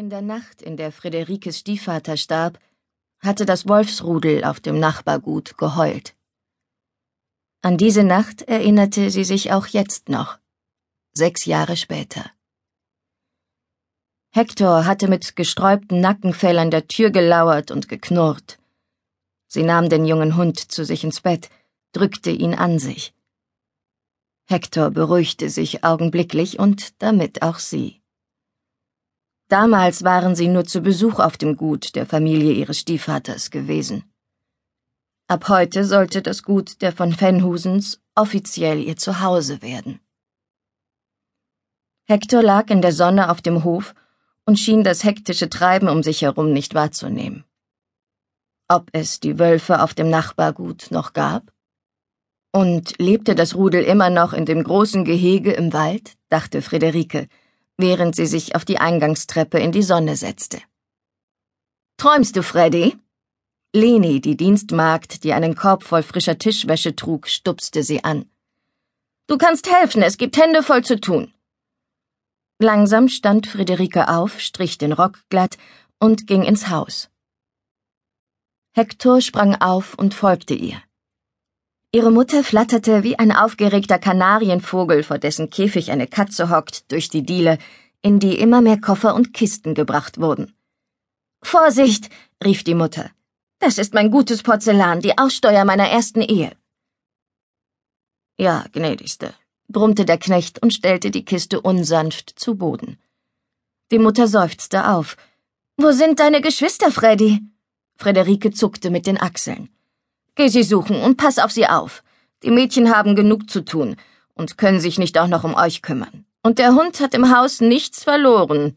In der Nacht, in der Friederikes Stiefvater starb, hatte das Wolfsrudel auf dem Nachbargut geheult. An diese Nacht erinnerte sie sich auch jetzt noch, sechs Jahre später. Hektor hatte mit gesträubtem Nackenfell an der Tür gelauert und geknurrt. Sie nahm den jungen Hund zu sich ins Bett, drückte ihn an sich. Hektor beruhigte sich augenblicklich und damit auch sie. Damals waren sie nur zu Besuch auf dem Gut der Familie ihres Stiefvaters gewesen. Ab heute sollte das Gut der von Fenhusens offiziell ihr Zuhause werden. Hector lag in der Sonne auf dem Hof und schien das hektische Treiben um sich herum nicht wahrzunehmen. Ob es die Wölfe auf dem Nachbargut noch gab? Und lebte das Rudel immer noch in dem großen Gehege im Wald? dachte Friederike, während sie sich auf die Eingangstreppe in die Sonne setzte. Träumst du, Freddy? Leni, die Dienstmagd, die einen Korb voll frischer Tischwäsche trug, stupste sie an. Du kannst helfen, es gibt Hände voll zu tun. Langsam stand Friederike auf, strich den Rock glatt und ging ins Haus. Hektor sprang auf und folgte ihr. Ihre Mutter flatterte wie ein aufgeregter Kanarienvogel, vor dessen Käfig eine Katze hockt, durch die Diele, in die immer mehr Koffer und Kisten gebracht wurden. Vorsicht, rief die Mutter. Das ist mein gutes Porzellan, die Aussteuer meiner ersten Ehe. Ja, gnädigste, brummte der Knecht und stellte die Kiste unsanft zu Boden. Die Mutter seufzte auf. Wo sind deine Geschwister, Freddy? Frederike zuckte mit den Achseln. Geh sie suchen und pass auf sie auf. Die Mädchen haben genug zu tun und können sich nicht auch noch um euch kümmern. Und der Hund hat im Haus nichts verloren.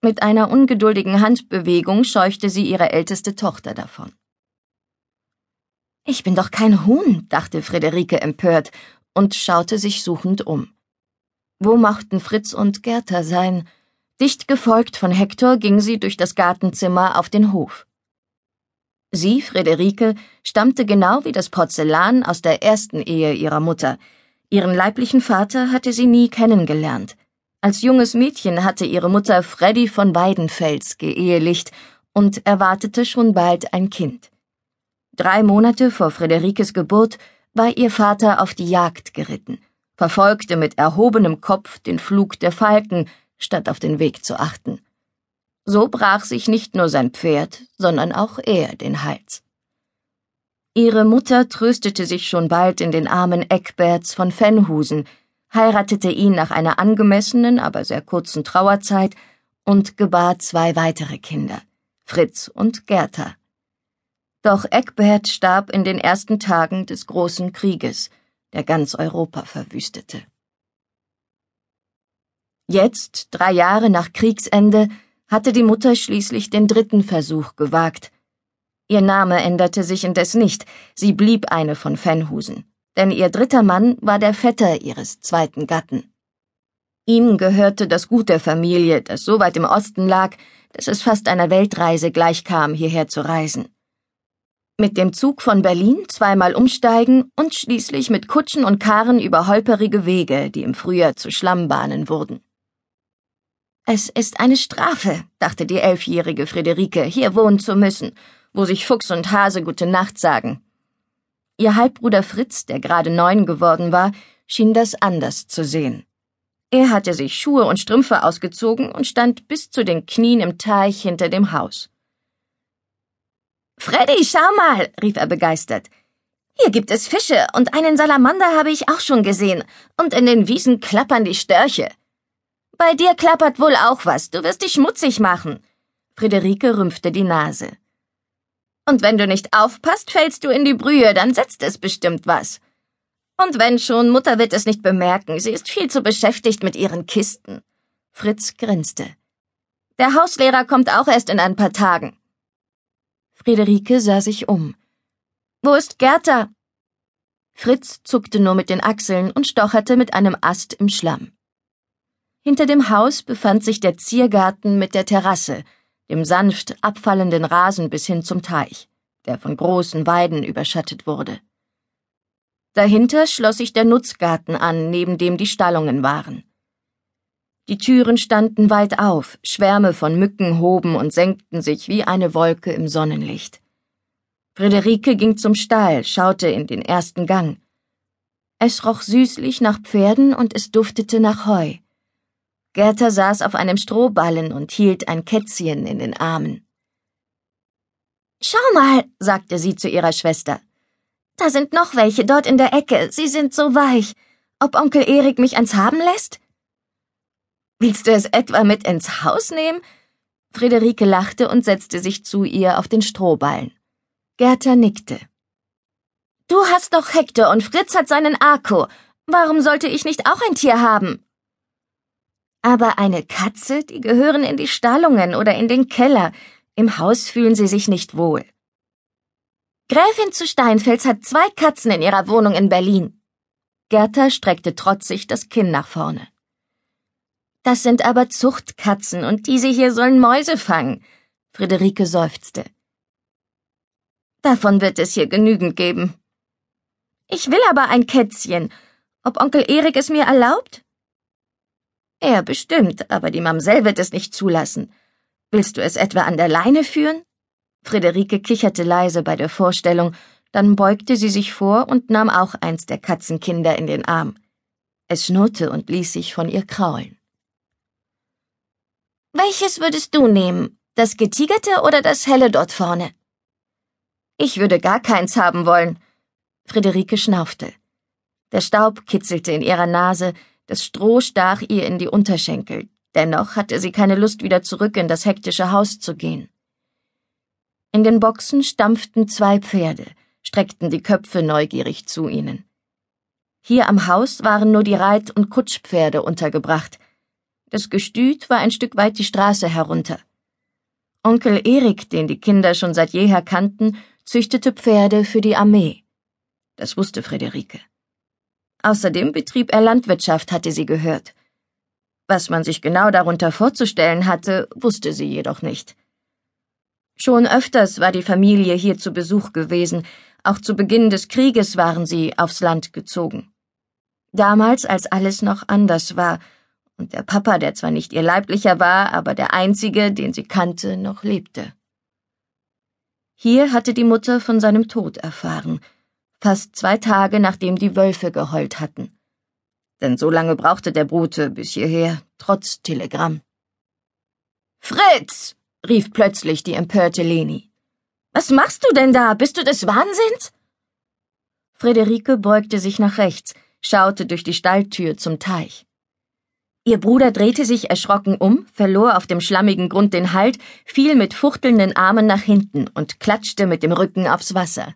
Mit einer ungeduldigen Handbewegung scheuchte sie ihre älteste Tochter davon. Ich bin doch kein Huhn, dachte Friederike empört und schaute sich suchend um. Wo mochten Fritz und Gerda sein? Dicht gefolgt von Hektor ging sie durch das Gartenzimmer auf den Hof. Sie, Friederike, stammte genau wie das Porzellan aus der ersten Ehe ihrer Mutter. Ihren leiblichen Vater hatte sie nie kennengelernt. Als junges Mädchen hatte ihre Mutter Freddy von Weidenfels geehelicht und erwartete schon bald ein Kind. Drei Monate vor Friederikes Geburt war ihr Vater auf die Jagd geritten, verfolgte mit erhobenem Kopf den Flug der Falken, statt auf den Weg zu achten. So brach sich nicht nur sein Pferd, sondern auch er den Hals. Ihre Mutter tröstete sich schon bald in den Armen Eckberts von Fenhusen, heiratete ihn nach einer angemessenen, aber sehr kurzen Trauerzeit und gebar zwei weitere Kinder, Fritz und Gerta. Doch Eckbert starb in den ersten Tagen des großen Krieges, der ganz Europa verwüstete. Jetzt, drei Jahre nach Kriegsende, hatte die Mutter schließlich den dritten Versuch gewagt. Ihr Name änderte sich indes nicht, sie blieb eine von Fenhusen, denn ihr dritter Mann war der Vetter ihres zweiten Gatten. Ihm gehörte das Gut der Familie, das so weit im Osten lag, dass es fast einer Weltreise gleichkam, hierher zu reisen. Mit dem Zug von Berlin zweimal umsteigen und schließlich mit Kutschen und Karren über holperige Wege, die im Frühjahr zu Schlammbahnen wurden. Es ist eine Strafe, dachte die elfjährige Friederike, hier wohnen zu müssen, wo sich Fuchs und Hase gute Nacht sagen. Ihr Halbbruder Fritz, der gerade neun geworden war, schien das anders zu sehen. Er hatte sich Schuhe und Strümpfe ausgezogen und stand bis zu den Knien im Teich hinter dem Haus. Freddy, schau mal, rief er begeistert. Hier gibt es Fische und einen Salamander habe ich auch schon gesehen, und in den Wiesen klappern die Störche. Bei dir klappert wohl auch was, du wirst dich schmutzig machen. Friederike rümpfte die Nase. Und wenn du nicht aufpasst, fällst du in die Brühe, dann setzt es bestimmt was. Und wenn schon, Mutter wird es nicht bemerken, sie ist viel zu beschäftigt mit ihren Kisten. Fritz grinste. Der Hauslehrer kommt auch erst in ein paar Tagen. Friederike sah sich um. Wo ist Gerda? Fritz zuckte nur mit den Achseln und stocherte mit einem Ast im Schlamm. Hinter dem Haus befand sich der Ziergarten mit der Terrasse, dem sanft abfallenden Rasen bis hin zum Teich, der von großen Weiden überschattet wurde. Dahinter schloss sich der Nutzgarten an, neben dem die Stallungen waren. Die Türen standen weit auf, Schwärme von Mücken hoben und senkten sich wie eine Wolke im Sonnenlicht. Friederike ging zum Stall, schaute in den ersten Gang. Es roch süßlich nach Pferden und es duftete nach Heu. Gerda saß auf einem Strohballen und hielt ein Kätzchen in den Armen. Schau mal, sagte sie zu ihrer Schwester. Da sind noch welche dort in der Ecke, sie sind so weich. Ob Onkel Erik mich eins haben lässt? Willst du es etwa mit ins Haus nehmen? Friederike lachte und setzte sich zu ihr auf den Strohballen. Gerda nickte. Du hast doch Hektor und Fritz hat seinen Arko. Warum sollte ich nicht auch ein Tier haben? Aber eine Katze, die gehören in die Stallungen oder in den Keller. Im Haus fühlen sie sich nicht wohl. Gräfin zu Steinfels hat zwei Katzen in ihrer Wohnung in Berlin. Gerda streckte trotzig das Kinn nach vorne. Das sind aber Zuchtkatzen und diese hier sollen Mäuse fangen. Friederike seufzte. Davon wird es hier genügend geben. Ich will aber ein Kätzchen. Ob Onkel Erik es mir erlaubt? Er bestimmt, aber die Mamsell wird es nicht zulassen. Willst du es etwa an der Leine führen? Friederike kicherte leise bei der Vorstellung, dann beugte sie sich vor und nahm auch eins der Katzenkinder in den Arm. Es schnurrte und ließ sich von ihr kraulen. Welches würdest du nehmen? Das getigerte oder das helle dort vorne? Ich würde gar keins haben wollen. Friederike schnaufte. Der Staub kitzelte in ihrer Nase, das Stroh stach ihr in die Unterschenkel. Dennoch hatte sie keine Lust, wieder zurück in das hektische Haus zu gehen. In den Boxen stampften zwei Pferde, streckten die Köpfe neugierig zu ihnen. Hier am Haus waren nur die Reit- und Kutschpferde untergebracht, das Gestüt war ein Stück weit die Straße herunter. Onkel Erik, den die Kinder schon seit jeher kannten, züchtete Pferde für die Armee. Das wusste Friederike. Außerdem betrieb er Landwirtschaft, hatte sie gehört. Was man sich genau darunter vorzustellen hatte, wusste sie jedoch nicht. Schon öfters war die Familie hier zu Besuch gewesen, auch zu Beginn des Krieges waren sie aufs Land gezogen. Damals, als alles noch anders war, und der Papa, der zwar nicht ihr leiblicher war, aber der einzige, den sie kannte, noch lebte. Hier hatte die Mutter von seinem Tod erfahren, fast zwei Tage nachdem die Wölfe geheult hatten. Denn so lange brauchte der Brute bis hierher, trotz Telegramm. Fritz! rief plötzlich die empörte Leni. Was machst du denn da? Bist du des Wahnsinns? Friederike beugte sich nach rechts, schaute durch die Stalltür zum Teich. Ihr Bruder drehte sich erschrocken um, verlor auf dem schlammigen Grund den Halt, fiel mit fuchtelnden Armen nach hinten und klatschte mit dem Rücken aufs Wasser.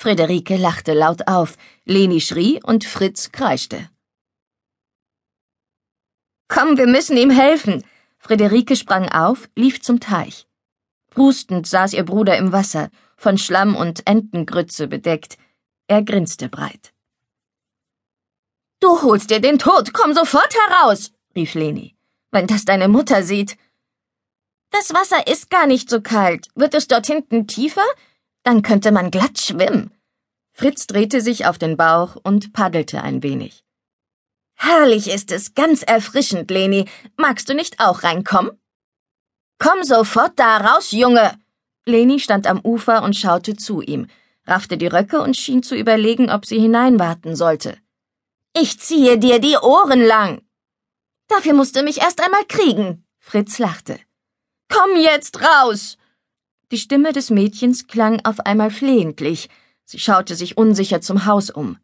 Friederike lachte laut auf, Leni schrie und Fritz kreischte. Komm, wir müssen ihm helfen. Friederike sprang auf, lief zum Teich. Prustend saß ihr Bruder im Wasser, von Schlamm und Entengrütze bedeckt. Er grinste breit. Du holst dir den Tod, komm sofort heraus, rief Leni. Wenn das deine Mutter sieht. Das Wasser ist gar nicht so kalt. Wird es dort hinten tiefer? Dann könnte man glatt schwimmen. Fritz drehte sich auf den Bauch und paddelte ein wenig. Herrlich ist es, ganz erfrischend, Leni. Magst du nicht auch reinkommen? Komm sofort da raus, Junge! Leni stand am Ufer und schaute zu ihm, raffte die Röcke und schien zu überlegen, ob sie hineinwarten sollte. Ich ziehe dir die Ohren lang. Dafür musst du mich erst einmal kriegen. Fritz lachte. Komm jetzt raus. Die Stimme des Mädchens klang auf einmal flehentlich. Sie schaute sich unsicher zum Haus um.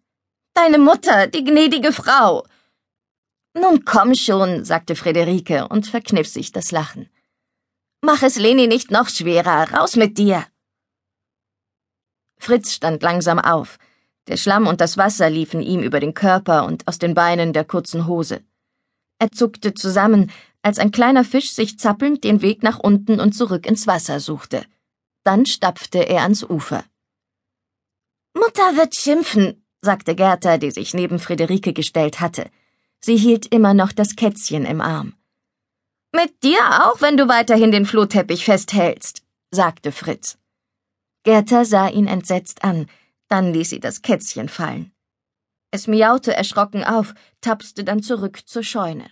Deine Mutter, die gnädige Frau. Nun komm schon, sagte Friederike und verkniff sich das Lachen. Mach es Leni nicht noch schwerer. Raus mit dir. Fritz stand langsam auf. Der Schlamm und das Wasser liefen ihm über den Körper und aus den Beinen der kurzen Hose. Er zuckte zusammen, als ein kleiner Fisch sich zappelnd den Weg nach unten und zurück ins Wasser suchte. Dann stapfte er ans Ufer. Mutter wird schimpfen, sagte Gerda, die sich neben Friederike gestellt hatte. Sie hielt immer noch das Kätzchen im Arm. Mit dir auch, wenn du weiterhin den Flohteppich festhältst, sagte Fritz. Gerda sah ihn entsetzt an, dann ließ sie das Kätzchen fallen. Es miaute erschrocken auf, tapste dann zurück zur Scheune.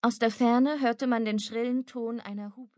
Aus der Ferne hörte man den schrillen Ton einer Hupe.